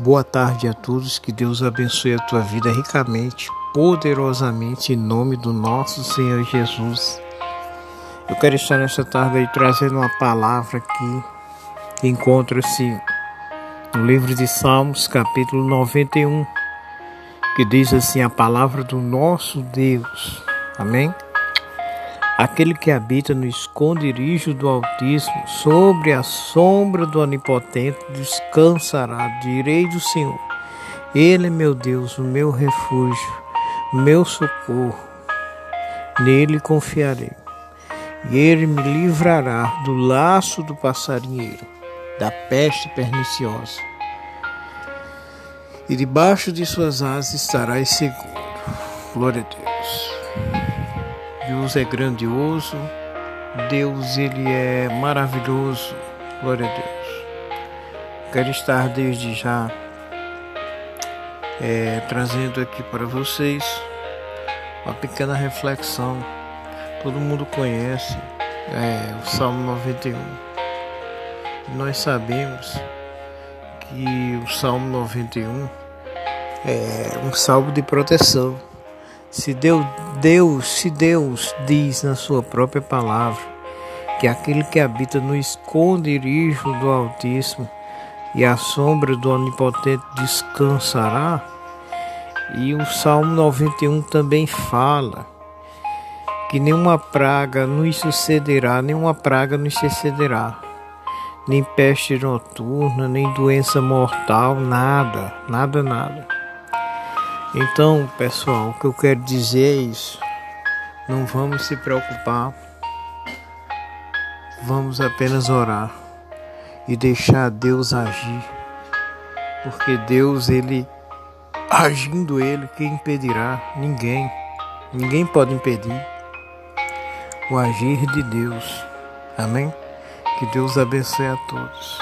Boa tarde a todos, que Deus abençoe a tua vida ricamente, poderosamente, em nome do nosso Senhor Jesus. Eu quero estar nesta tarde aí trazendo uma palavra que encontra-se no livro de Salmos, capítulo 91, que diz assim: A palavra do nosso Deus. Amém? Aquele que habita no esconderijo do Altíssimo, sobre a sombra do Onipotente, descansará. Direi do Senhor: Ele é meu Deus, o meu refúgio, meu socorro. Nele confiarei. E ele me livrará do laço do passarinheiro, da peste perniciosa. E debaixo de suas asas estarás seguro. Glória a Deus. Deus é grandioso, Deus ele é maravilhoso, glória a Deus. Quero estar desde já é, trazendo aqui para vocês uma pequena reflexão. Todo mundo conhece é, o Salmo 91. Nós sabemos que o Salmo 91 é um salmo de proteção se Deus, Deus, se Deus diz na sua própria palavra que aquele que habita no esconderijo do Altíssimo e a sombra do Onipotente descansará, e o Salmo 91 também fala que nenhuma praga nos sucederá, nenhuma praga nos sucederá, nem peste noturna, nem doença mortal, nada, nada, nada. Então, pessoal, o que eu quero dizer é isso. Não vamos se preocupar. Vamos apenas orar e deixar Deus agir. Porque Deus, ele agindo ele, quem impedirá? Ninguém. Ninguém pode impedir o agir de Deus. Amém? Que Deus abençoe a todos.